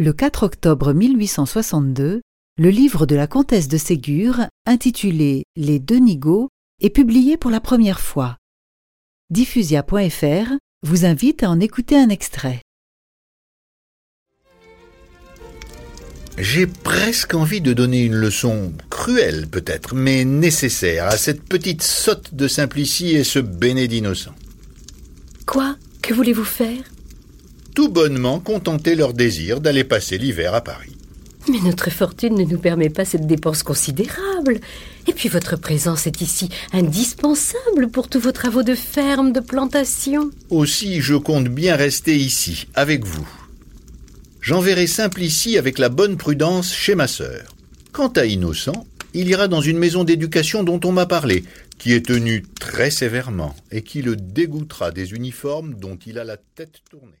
Le 4 octobre 1862, le livre de la comtesse de Ségur, intitulé Les deux nigauds, est publié pour la première fois. Diffusia.fr vous invite à en écouter un extrait. J'ai presque envie de donner une leçon cruelle peut-être, mais nécessaire à cette petite sotte de Simplicie et ce béné d'innocent. Quoi? Que voulez-vous faire? Tout bonnement contenter leur désir d'aller passer l'hiver à Paris. Mais notre fortune ne nous permet pas cette dépense considérable. Et puis votre présence est ici indispensable pour tous vos travaux de ferme, de plantation. Aussi, je compte bien rester ici, avec vous. J'enverrai Simplicie avec la bonne prudence chez ma sœur. Quant à Innocent, il ira dans une maison d'éducation dont on m'a parlé, qui est tenue très sévèrement et qui le dégoûtera des uniformes dont il a la tête tournée.